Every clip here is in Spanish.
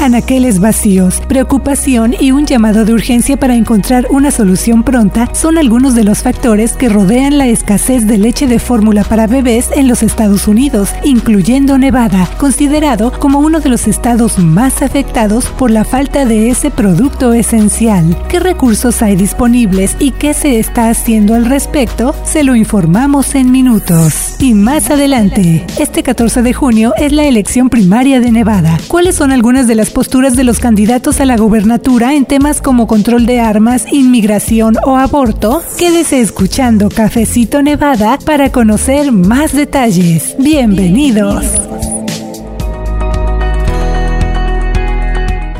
Anaqueles vacíos, preocupación y un llamado de urgencia para encontrar una solución pronta son algunos de los factores que rodean la escasez de leche de fórmula para bebés en los Estados Unidos, incluyendo Nevada, considerado como uno de los estados más afectados por la falta de ese producto esencial. ¿Qué recursos hay disponibles y qué se está haciendo al respecto? Se lo informamos en minutos. Y más adelante, este 14 de junio es la elección primaria de Nevada. ¿Cuáles son algunas de las posturas de los candidatos a la gubernatura en temas como control de armas, inmigración o aborto? Quédese escuchando Cafecito Nevada para conocer más detalles. Bienvenidos.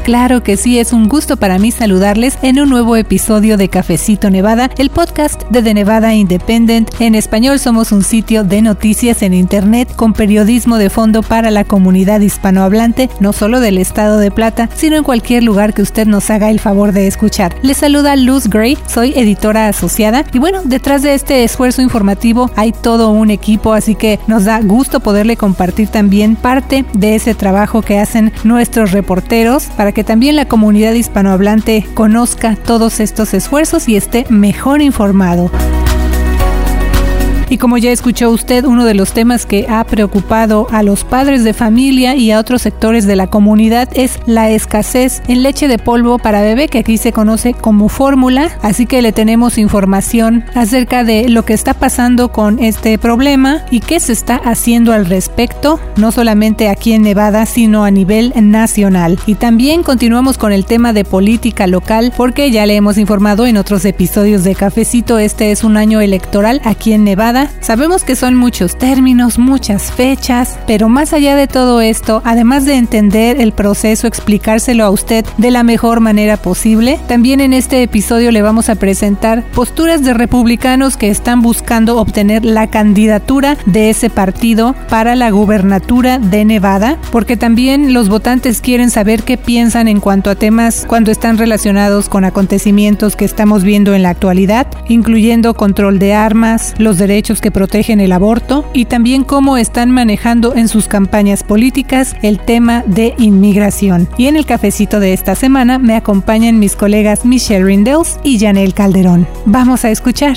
Claro que sí, es un gusto para mí saludarles en un nuevo episodio de Cafecito Nevada, el podcast de The Nevada Independent. En español somos un sitio de noticias en Internet con periodismo de fondo para la comunidad hispanohablante, no solo del estado de Plata, sino en cualquier lugar que usted nos haga el favor de escuchar. Les saluda Luz Gray, soy editora asociada y bueno, detrás de este esfuerzo informativo hay todo un equipo, así que nos da gusto poderle compartir también parte de ese trabajo que hacen nuestros reporteros para que también la comunidad hispanohablante conozca todos estos esfuerzos y esté mejor informado. Y como ya escuchó usted, uno de los temas que ha preocupado a los padres de familia y a otros sectores de la comunidad es la escasez en leche de polvo para bebé, que aquí se conoce como fórmula. Así que le tenemos información acerca de lo que está pasando con este problema y qué se está haciendo al respecto, no solamente aquí en Nevada, sino a nivel nacional. Y también continuamos con el tema de política local, porque ya le hemos informado en otros episodios de Cafecito, este es un año electoral aquí en Nevada Sabemos que son muchos términos, muchas fechas, pero más allá de todo esto, además de entender el proceso, explicárselo a usted de la mejor manera posible, también en este episodio le vamos a presentar posturas de republicanos que están buscando obtener la candidatura de ese partido para la gubernatura de Nevada, porque también los votantes quieren saber qué piensan en cuanto a temas cuando están relacionados con acontecimientos que estamos viendo en la actualidad, incluyendo control de armas, los derechos que protegen el aborto y también cómo están manejando en sus campañas políticas el tema de inmigración. Y en el cafecito de esta semana me acompañan mis colegas Michelle Rindels y Janelle Calderón. Vamos a escuchar.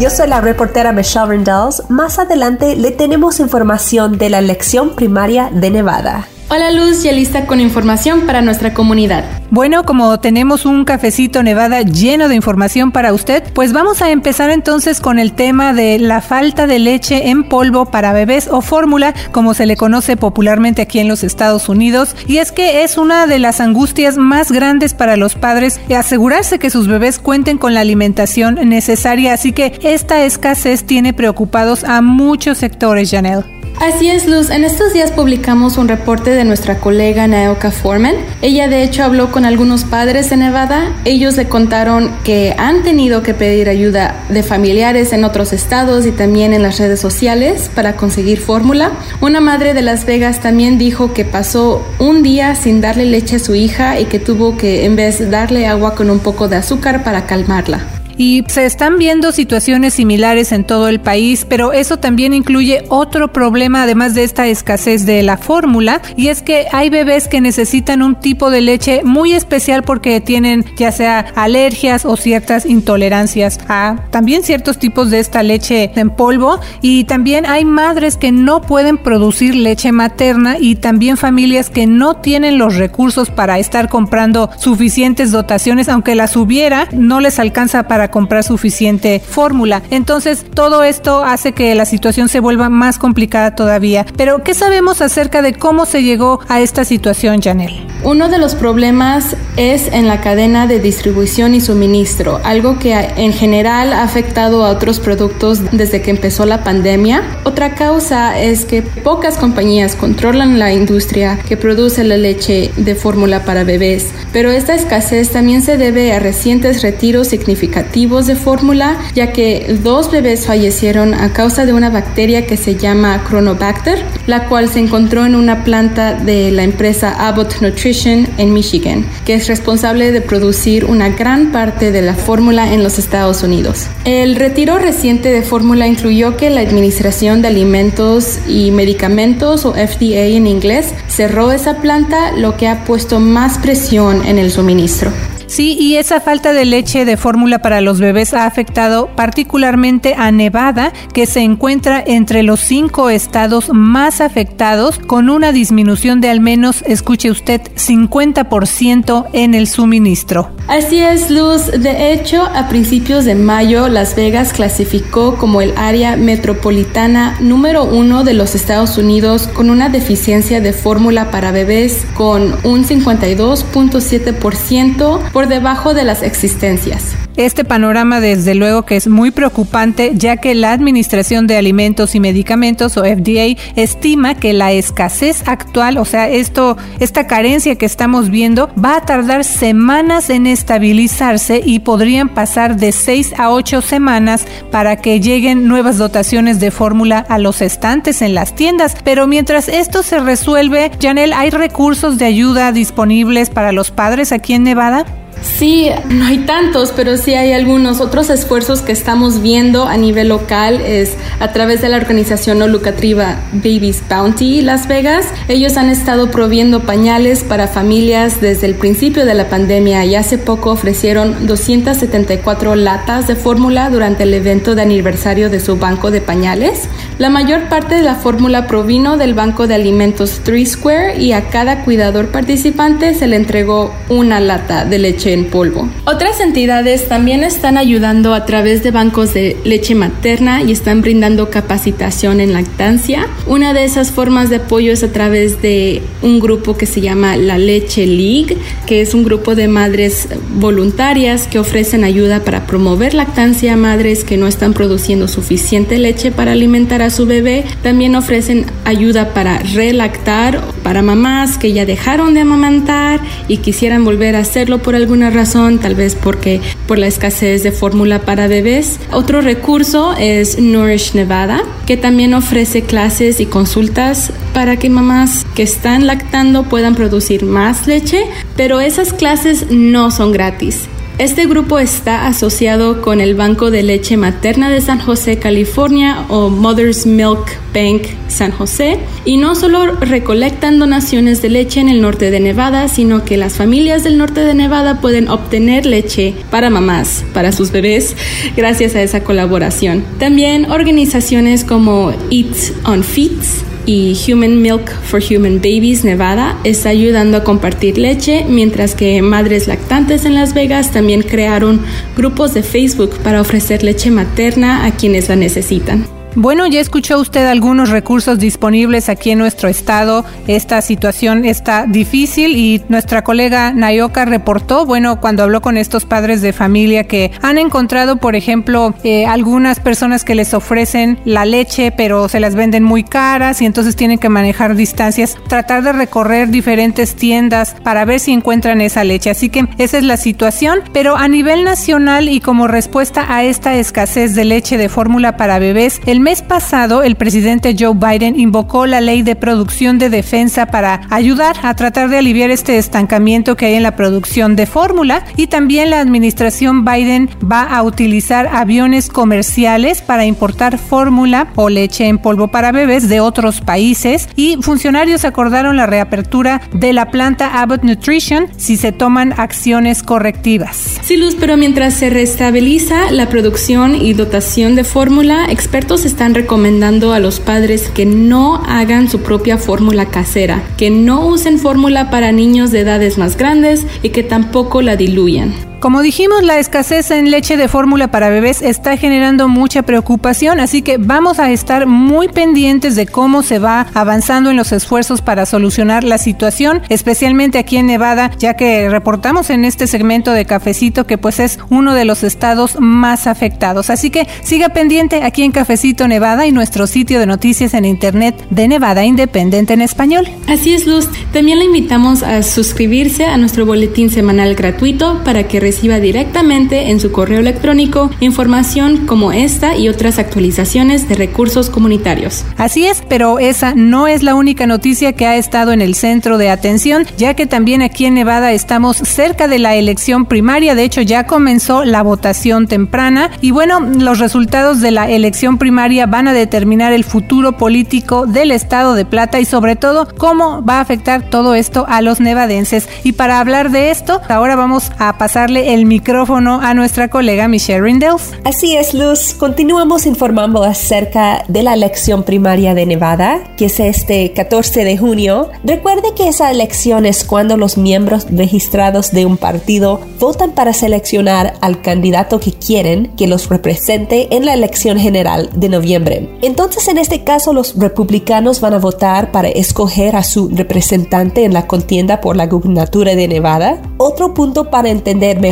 Yo soy la reportera Michelle Rindels. Más adelante le tenemos información de la elección primaria de Nevada. Hola Luz, ya lista con información para nuestra comunidad. Bueno, como tenemos un cafecito Nevada lleno de información para usted, pues vamos a empezar entonces con el tema de la falta de leche en polvo para bebés o fórmula, como se le conoce popularmente aquí en los Estados Unidos. Y es que es una de las angustias más grandes para los padres asegurarse que sus bebés cuenten con la alimentación necesaria. Así que esta escasez tiene preocupados a muchos sectores, Janelle. Así es, Luz. En estos días publicamos un reporte de nuestra colega Naoka Foreman. Ella de hecho habló con algunos padres de Nevada. Ellos le contaron que han tenido que pedir ayuda de familiares en otros estados y también en las redes sociales para conseguir fórmula. Una madre de Las Vegas también dijo que pasó un día sin darle leche a su hija y que tuvo que en vez darle agua con un poco de azúcar para calmarla. Y se están viendo situaciones similares en todo el país, pero eso también incluye otro problema además de esta escasez de la fórmula, y es que hay bebés que necesitan un tipo de leche muy especial porque tienen ya sea alergias o ciertas intolerancias a también ciertos tipos de esta leche en polvo, y también hay madres que no pueden producir leche materna y también familias que no tienen los recursos para estar comprando suficientes dotaciones, aunque las hubiera, no les alcanza para comprar suficiente fórmula. Entonces, todo esto hace que la situación se vuelva más complicada todavía. Pero, ¿qué sabemos acerca de cómo se llegó a esta situación, Janelle? Uno de los problemas es en la cadena de distribución y suministro, algo que en general ha afectado a otros productos desde que empezó la pandemia. Otra causa es que pocas compañías controlan la industria que produce la leche de fórmula para bebés, pero esta escasez también se debe a recientes retiros significativos de fórmula, ya que dos bebés fallecieron a causa de una bacteria que se llama Chronobacter, la cual se encontró en una planta de la empresa Abbott Nutrition en Michigan, que es responsable de producir una gran parte de la fórmula en los Estados Unidos. El retiro reciente de fórmula incluyó que la Administración de Alimentos y Medicamentos, o FDA en inglés, cerró esa planta, lo que ha puesto más presión en el suministro. Sí, y esa falta de leche de fórmula para los bebés ha afectado particularmente a Nevada, que se encuentra entre los cinco estados más afectados, con una disminución de al menos, escuche usted, 50% en el suministro. Así es, Luz. De hecho, a principios de mayo, Las Vegas clasificó como el área metropolitana número uno de los Estados Unidos con una deficiencia de fórmula para bebés con un 52.7% por debajo de las existencias. Este panorama desde luego que es muy preocupante ya que la Administración de Alimentos y Medicamentos o FDA estima que la escasez actual, o sea, esto esta carencia que estamos viendo va a tardar semanas en estabilizarse y podrían pasar de seis a ocho semanas para que lleguen nuevas dotaciones de fórmula a los estantes en las tiendas. Pero mientras esto se resuelve, Janel, ¿hay recursos de ayuda disponibles para los padres aquí en Nevada? Sí, no hay tantos, pero sí hay algunos otros esfuerzos que estamos viendo a nivel local es a través de la organización no lucrativa Babies Bounty Las Vegas. Ellos han estado proviendo pañales para familias desde el principio de la pandemia y hace poco ofrecieron 274 latas de fórmula durante el evento de aniversario de su banco de pañales. La mayor parte de la fórmula provino del banco de alimentos Three Square y a cada cuidador participante se le entregó una lata de leche en polvo. Otras entidades también están ayudando a través de bancos de leche materna y están brindando capacitación en lactancia. Una de esas formas de apoyo es a través de un grupo que se llama la Leche League, que es un grupo de madres voluntarias que ofrecen ayuda para promover lactancia a madres que no están produciendo suficiente leche para alimentar a su bebé. También ofrecen ayuda para relactar para mamás que ya dejaron de amamantar y quisieran volver a hacerlo por alguna razón, tal vez porque por la escasez de fórmula para bebés. Otro recurso es Nourish Nevada, que también ofrece clases y consultas para que mamás que están lactando puedan producir más leche, pero esas clases no son gratis. Este grupo está asociado con el Banco de Leche Materna de San José, California o Mother's Milk Bank San José y no solo recolectan donaciones de leche en el norte de Nevada, sino que las familias del norte de Nevada pueden obtener leche para mamás, para sus bebés, gracias a esa colaboración. También organizaciones como Eat on Feet y Human Milk for Human Babies Nevada está ayudando a compartir leche, mientras que madres lactantes en Las Vegas también crearon grupos de Facebook para ofrecer leche materna a quienes la necesitan. Bueno, ya escuchó usted algunos recursos disponibles aquí en nuestro estado. Esta situación está difícil y nuestra colega Nayoka reportó, bueno, cuando habló con estos padres de familia que han encontrado, por ejemplo, eh, algunas personas que les ofrecen la leche, pero se las venden muy caras y entonces tienen que manejar distancias, tratar de recorrer diferentes tiendas para ver si encuentran esa leche. Así que esa es la situación, pero a nivel nacional y como respuesta a esta escasez de leche de fórmula para bebés, el mes pasado, el presidente Joe Biden invocó la ley de producción de defensa para ayudar a tratar de aliviar este estancamiento que hay en la producción de fórmula y también la administración Biden va a utilizar aviones comerciales para importar fórmula o leche en polvo para bebés de otros países y funcionarios acordaron la reapertura de la planta Abbott Nutrition si se toman acciones correctivas. Sí, Luz, pero mientras se restabiliza la producción y dotación de fórmula, expertos están recomendando a los padres que no hagan su propia fórmula casera, que no usen fórmula para niños de edades más grandes y que tampoco la diluyan. Como dijimos, la escasez en leche de fórmula para bebés está generando mucha preocupación, así que vamos a estar muy pendientes de cómo se va avanzando en los esfuerzos para solucionar la situación, especialmente aquí en Nevada, ya que reportamos en este segmento de Cafecito que pues es uno de los estados más afectados. Así que siga pendiente aquí en Cafecito Nevada y nuestro sitio de noticias en internet de Nevada Independiente en español. Así es, Luz. También le invitamos a suscribirse a nuestro boletín semanal gratuito para que reciba directamente en su correo electrónico información como esta y otras actualizaciones de recursos comunitarios. Así es, pero esa no es la única noticia que ha estado en el centro de atención, ya que también aquí en Nevada estamos cerca de la elección primaria. De hecho, ya comenzó la votación temprana y bueno, los resultados de la elección primaria van a determinar el futuro político del estado de Plata y sobre todo cómo va a afectar todo esto a los nevadenses. Y para hablar de esto, ahora vamos a pasarle el micrófono a nuestra colega Michelle Rindels. Así es, Luz. Continuamos informando acerca de la elección primaria de Nevada, que es este 14 de junio. Recuerde que esa elección es cuando los miembros registrados de un partido votan para seleccionar al candidato que quieren que los represente en la elección general de noviembre. Entonces, en este caso, los republicanos van a votar para escoger a su representante en la contienda por la gubernatura de Nevada. Otro punto para entender mejor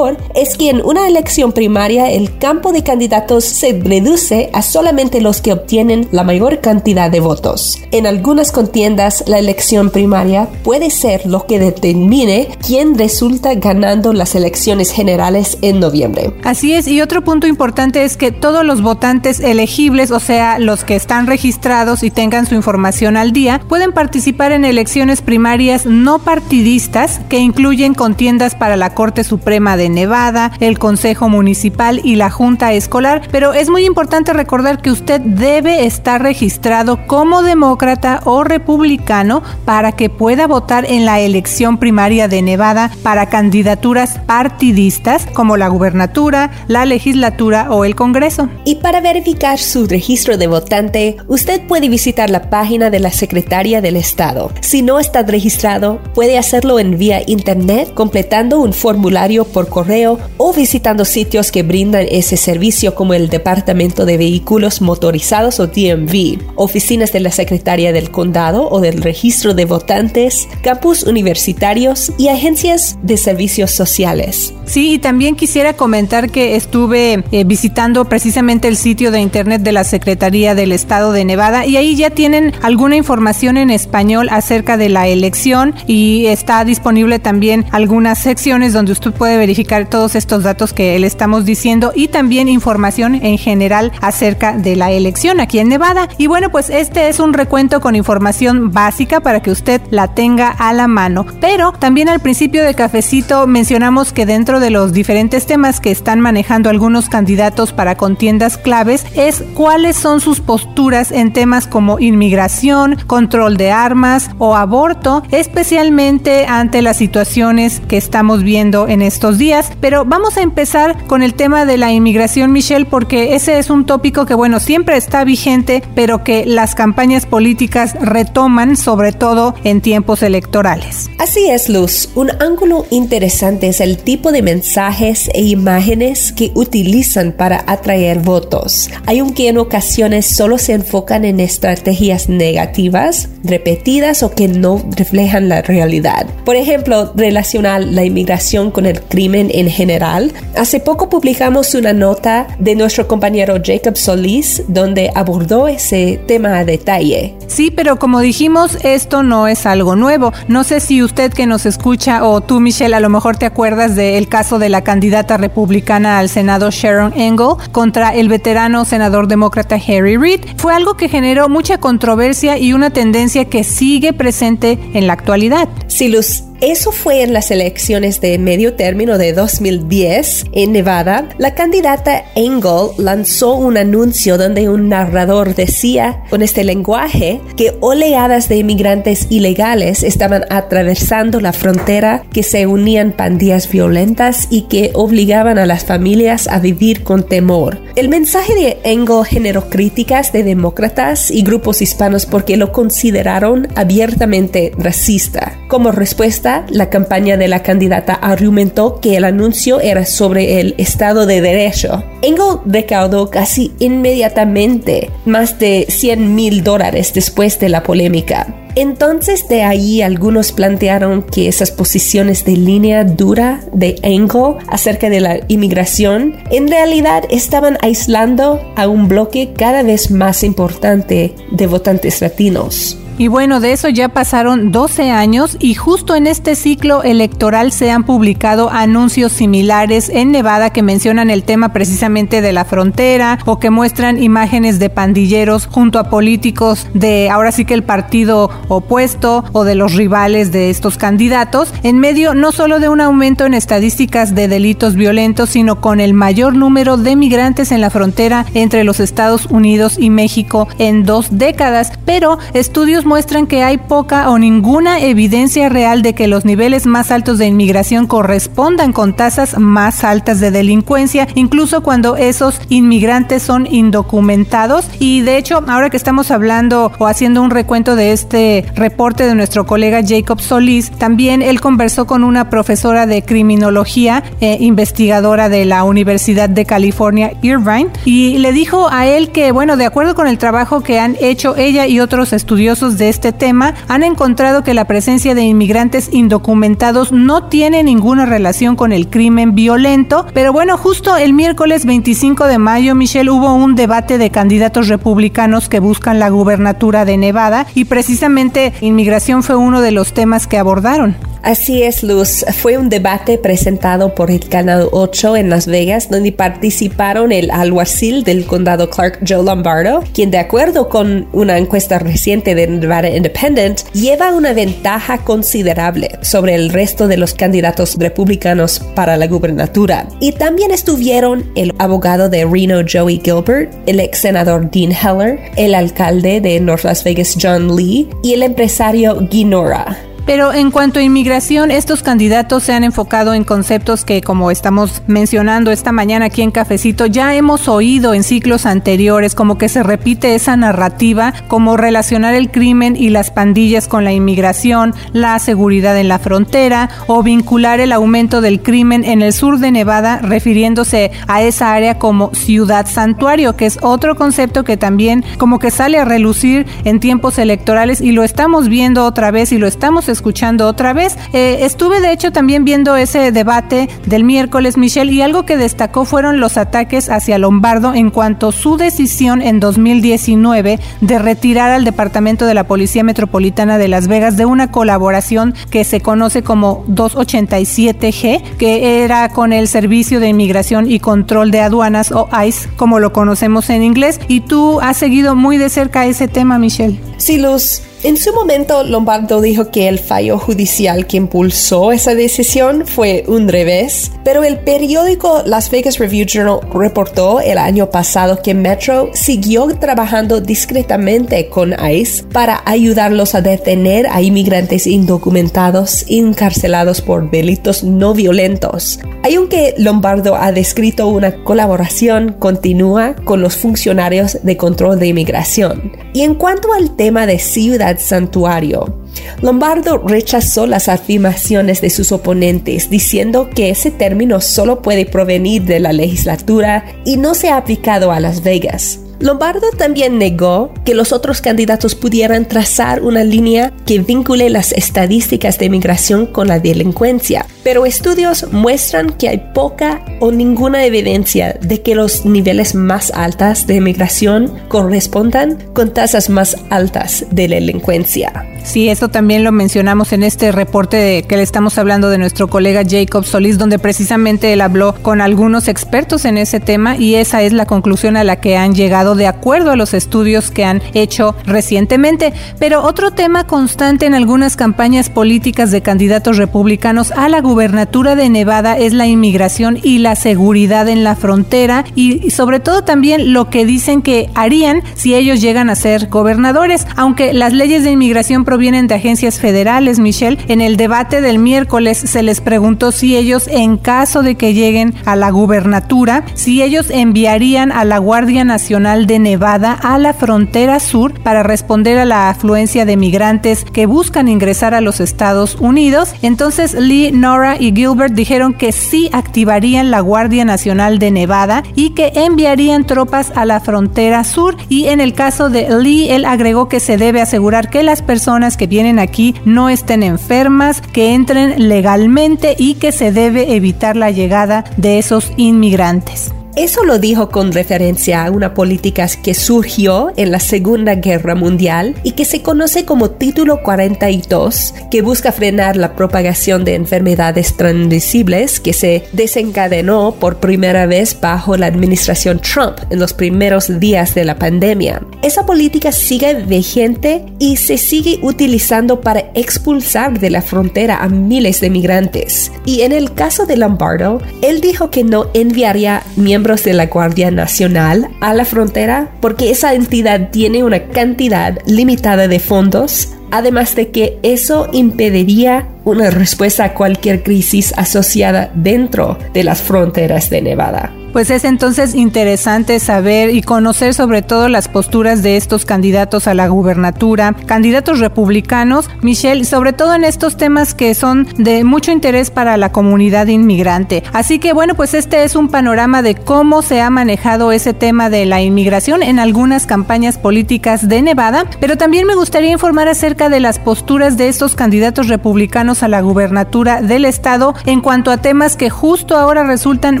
es que en una elección primaria el campo de candidatos se reduce a solamente los que obtienen la mayor cantidad de votos. En algunas contiendas la elección primaria puede ser lo que determine quién resulta ganando las elecciones generales en noviembre. Así es, y otro punto importante es que todos los votantes elegibles, o sea, los que están registrados y tengan su información al día, pueden participar en elecciones primarias no partidistas que incluyen contiendas para la Corte De Nevada, el Consejo Municipal y la Junta Escolar, pero es muy importante recordar que usted debe estar registrado como demócrata o republicano para que pueda votar en la elección primaria de Nevada para candidaturas partidistas como la gubernatura, la legislatura o el Congreso. Y para verificar su registro de votante, usted puede visitar la página de la Secretaría del Estado. Si no está registrado, puede hacerlo en vía internet completando un formulario por correo o visitando sitios que brindan ese servicio como el Departamento de Vehículos Motorizados o DMV, oficinas de la Secretaría del Condado o del Registro de Votantes, campus universitarios y agencias de servicios sociales. Sí, y también quisiera comentar que estuve eh, visitando precisamente el sitio de internet de la Secretaría del Estado de Nevada y ahí ya tienen alguna información en español acerca de la elección y está disponible también algunas secciones donde usted puede verificar todos estos datos que le estamos diciendo y también información en general acerca de la elección aquí en Nevada. Y bueno, pues este es un recuento con información básica para que usted la tenga a la mano. Pero también al principio de cafecito mencionamos que dentro de los diferentes temas que están manejando algunos candidatos para contiendas claves es cuáles son sus posturas en temas como inmigración, control de armas o aborto, especialmente ante las situaciones que estamos viendo en estos días. Pero vamos a empezar con el tema de la inmigración, Michelle, porque ese es un tópico que, bueno, siempre está vigente, pero que las campañas políticas retoman, sobre todo en tiempos electorales. Así es, Luz. Un ángulo interesante es el tipo de mensajes e imágenes que utilizan para atraer votos. Aunque en ocasiones solo se enfocan en estrategias negativas, repetidas o que no reflejan la realidad. Por ejemplo, relacionar la inmigración con el crimen en general. Hace poco publicamos una nota de nuestro compañero Jacob Solís donde abordó ese tema a detalle. Sí, pero como dijimos, esto no es algo nuevo. No sé si usted que nos escucha o tú, Michelle, a lo mejor te acuerdas del caso de la candidata republicana al Senado Sharon Engel contra el veterano senador demócrata Harry Reid. Fue algo que generó mucha controversia y una tendencia que sigue presente en la actualidad. Sí, Luz, eso fue en las elecciones de medio término de 2010 en Nevada. La candidata Engel lanzó un anuncio donde un narrador decía con este lenguaje que oleadas de inmigrantes ilegales estaban atravesando la frontera, que se unían pandillas violentas y que obligaban a las familias a vivir con temor. El mensaje de Engel generó críticas de demócratas y grupos hispanos porque lo consideraron abiertamente racista. Como respuesta la campaña de la candidata argumentó que el anuncio era sobre el Estado de Derecho. Engel recaudó casi inmediatamente más de 100 mil dólares después de la polémica. Entonces de ahí algunos plantearon que esas posiciones de línea dura de Engel acerca de la inmigración en realidad estaban aislando a un bloque cada vez más importante de votantes latinos. Y bueno, de eso ya pasaron 12 años y justo en este ciclo electoral se han publicado anuncios similares en Nevada que mencionan el tema precisamente de la frontera o que muestran imágenes de pandilleros junto a políticos de ahora sí que el partido opuesto o de los rivales de estos candidatos, en medio no solo de un aumento en estadísticas de delitos violentos, sino con el mayor número de migrantes en la frontera entre los Estados Unidos y México en dos décadas. Pero estudios muestran que hay poca o ninguna evidencia real de que los niveles más altos de inmigración correspondan con tasas más altas de delincuencia, incluso cuando esos inmigrantes son indocumentados. Y de hecho, ahora que estamos hablando o haciendo un recuento de este reporte de nuestro colega Jacob Solís, también él conversó con una profesora de criminología, eh, investigadora de la Universidad de California, Irvine, y le dijo a él que, bueno, de acuerdo con el trabajo que han hecho ella y otros estudiosos de este tema han encontrado que la presencia de inmigrantes indocumentados no tiene ninguna relación con el crimen violento, pero bueno, justo el miércoles 25 de mayo, Michelle, hubo un debate de candidatos republicanos que buscan la gubernatura de Nevada y precisamente inmigración fue uno de los temas que abordaron. Así es, Luz. Fue un debate presentado por el Canal 8 en Las Vegas, donde participaron el alguacil del condado Clark, Joe Lombardo, quien de acuerdo con una encuesta reciente de Nevada Independent, lleva una ventaja considerable sobre el resto de los candidatos republicanos para la gubernatura. Y también estuvieron el abogado de Reno Joey Gilbert, el ex senador Dean Heller, el alcalde de North Las Vegas John Lee y el empresario Guinora. Pero en cuanto a inmigración, estos candidatos se han enfocado en conceptos que, como estamos mencionando esta mañana aquí en Cafecito, ya hemos oído en ciclos anteriores, como que se repite esa narrativa, como relacionar el crimen y las pandillas con la inmigración, la seguridad en la frontera o vincular el aumento del crimen en el sur de Nevada, refiriéndose a esa área como ciudad santuario, que es otro concepto que también como que sale a relucir en tiempos electorales y lo estamos viendo otra vez y lo estamos escuchando escuchando otra vez. Eh, estuve de hecho también viendo ese debate del miércoles, Michelle, y algo que destacó fueron los ataques hacia Lombardo en cuanto a su decisión en 2019 de retirar al Departamento de la Policía Metropolitana de Las Vegas de una colaboración que se conoce como 287G, que era con el Servicio de Inmigración y Control de Aduanas o ICE, como lo conocemos en inglés. Y tú has seguido muy de cerca ese tema, Michelle. Sí, Luz. En su momento, Lombardo dijo que el fallo judicial que impulsó esa decisión fue un revés, pero el periódico Las Vegas Review Journal reportó el año pasado que Metro siguió trabajando discretamente con ICE para ayudarlos a detener a inmigrantes indocumentados encarcelados por delitos no violentos. Aunque Lombardo ha descrito una colaboración continua con los funcionarios de control de inmigración. Y en cuanto al tema de ciudad santuario. Lombardo rechazó las afirmaciones de sus oponentes diciendo que ese término solo puede provenir de la legislatura y no se ha aplicado a Las Vegas. Lombardo también negó que los otros candidatos pudieran trazar una línea que vincule las estadísticas de migración con la delincuencia, pero estudios muestran que hay poca o ninguna evidencia de que los niveles más altos de migración correspondan con tasas más altas de delincuencia. Sí, eso también lo mencionamos en este reporte de que le estamos hablando de nuestro colega Jacob Solís, donde precisamente él habló con algunos expertos en ese tema y esa es la conclusión a la que han llegado de acuerdo a los estudios que han hecho recientemente. Pero otro tema constante en algunas campañas políticas de candidatos republicanos a la gubernatura de Nevada es la inmigración y la seguridad en la frontera y sobre todo también lo que dicen que harían si ellos llegan a ser gobernadores, aunque las leyes de inmigración provienen de agencias federales, Michelle. En el debate del miércoles se les preguntó si ellos, en caso de que lleguen a la gubernatura, si ellos enviarían a la Guardia Nacional de Nevada a la frontera sur para responder a la afluencia de migrantes que buscan ingresar a los Estados Unidos. Entonces Lee, Nora y Gilbert dijeron que sí activarían la Guardia Nacional de Nevada y que enviarían tropas a la frontera sur. Y en el caso de Lee, él agregó que se debe asegurar que las personas que vienen aquí no estén enfermas, que entren legalmente y que se debe evitar la llegada de esos inmigrantes. Eso lo dijo con referencia a una política que surgió en la Segunda Guerra Mundial y que se conoce como Título 42, que busca frenar la propagación de enfermedades transmisibles que se desencadenó por primera vez bajo la administración Trump en los primeros días de la pandemia. Esa política sigue vigente y se sigue utilizando para expulsar de la frontera a miles de migrantes. Y en el caso de Lombardo, él dijo que no enviaría miembros de la Guardia Nacional a la frontera porque esa entidad tiene una cantidad limitada de fondos, además de que eso impediría una respuesta a cualquier crisis asociada dentro de las fronteras de Nevada. Pues es entonces interesante saber y conocer sobre todo las posturas de estos candidatos a la gubernatura, candidatos republicanos, Michelle, sobre todo en estos temas que son de mucho interés para la comunidad inmigrante. Así que bueno, pues este es un panorama de cómo se ha manejado ese tema de la inmigración en algunas campañas políticas de Nevada, pero también me gustaría informar acerca de las posturas de estos candidatos republicanos a la gubernatura del estado en cuanto a temas que justo ahora resultan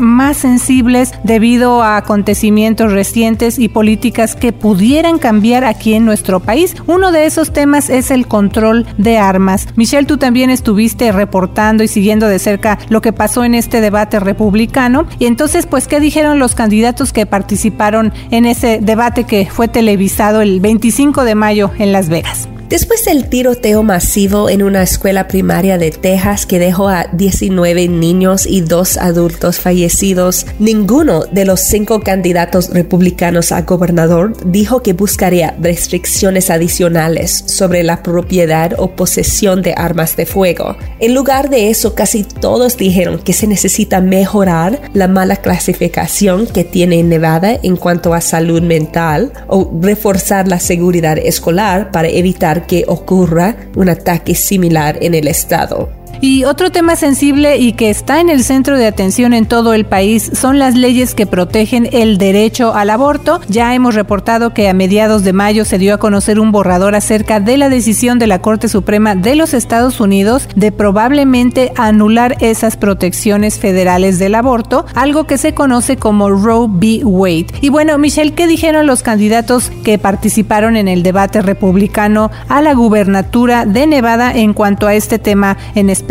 más sensibles debido a acontecimientos recientes y políticas que pudieran cambiar aquí en nuestro país. Uno de esos temas es el control de armas. Michelle, tú también estuviste reportando y siguiendo de cerca lo que pasó en este debate republicano. Y entonces, pues, ¿qué dijeron los candidatos que participaron en ese debate que fue televisado el 25 de mayo en Las Vegas? Después del tiroteo masivo en una escuela primaria de Texas que dejó a 19 niños y dos adultos fallecidos, ninguno de los cinco candidatos republicanos a gobernador dijo que buscaría restricciones adicionales sobre la propiedad o posesión de armas de fuego. En lugar de eso, casi todos dijeron que se necesita mejorar la mala clasificación que tiene Nevada en cuanto a salud mental o reforzar la seguridad escolar para evitar que ocurra un ataque similar en el estado. Y otro tema sensible y que está en el centro de atención en todo el país son las leyes que protegen el derecho al aborto. Ya hemos reportado que a mediados de mayo se dio a conocer un borrador acerca de la decisión de la Corte Suprema de los Estados Unidos de probablemente anular esas protecciones federales del aborto, algo que se conoce como Roe v. Wade. Y bueno, Michelle, ¿qué dijeron los candidatos que participaron en el debate republicano a la gubernatura de Nevada en cuanto a este tema en específico?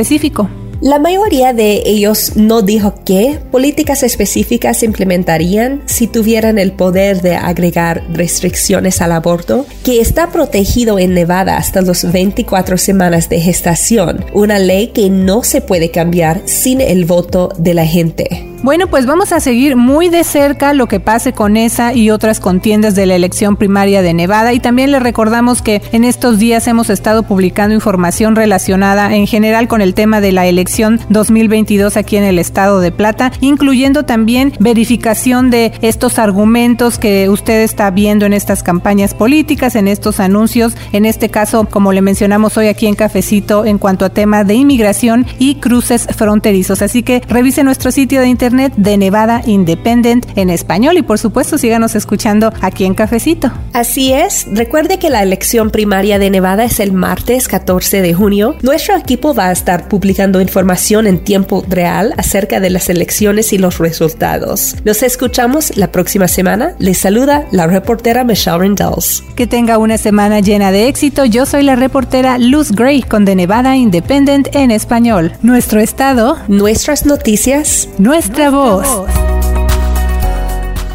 La mayoría de ellos no dijo qué políticas específicas implementarían si tuvieran el poder de agregar restricciones al aborto, que está protegido en Nevada hasta las 24 semanas de gestación, una ley que no se puede cambiar sin el voto de la gente. Bueno, pues vamos a seguir muy de cerca lo que pase con esa y otras contiendas de la elección primaria de Nevada y también le recordamos que en estos días hemos estado publicando información relacionada en general con el tema de la elección 2022 aquí en el estado de Plata, incluyendo también verificación de estos argumentos que usted está viendo en estas campañas políticas, en estos anuncios, en este caso, como le mencionamos hoy aquí en Cafecito, en cuanto a tema de inmigración y cruces fronterizos. Así que revise nuestro sitio de internet de Nevada Independent en español y por supuesto síganos escuchando aquí en Cafecito. Así es, recuerde que la elección primaria de Nevada es el martes 14 de junio. Nuestro equipo va a estar publicando información en tiempo real acerca de las elecciones y los resultados. Nos escuchamos la próxima semana. Les saluda la reportera Michelle Rindels. Que tenga una semana llena de éxito. Yo soy la reportera Luz Gray con The Nevada Independent en español. Nuestro estado, nuestras noticias, nuestra voz.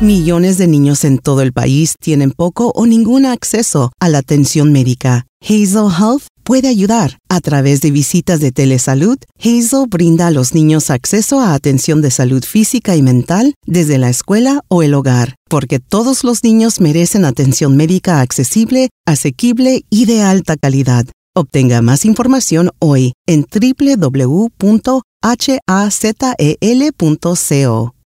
Millones de niños en todo el país tienen poco o ningún acceso a la atención médica. Hazel Health puede ayudar. A través de visitas de telesalud, Hazel brinda a los niños acceso a atención de salud física y mental desde la escuela o el hogar, porque todos los niños merecen atención médica accesible, asequible y de alta calidad. Obtenga más información hoy en www.hazel.co.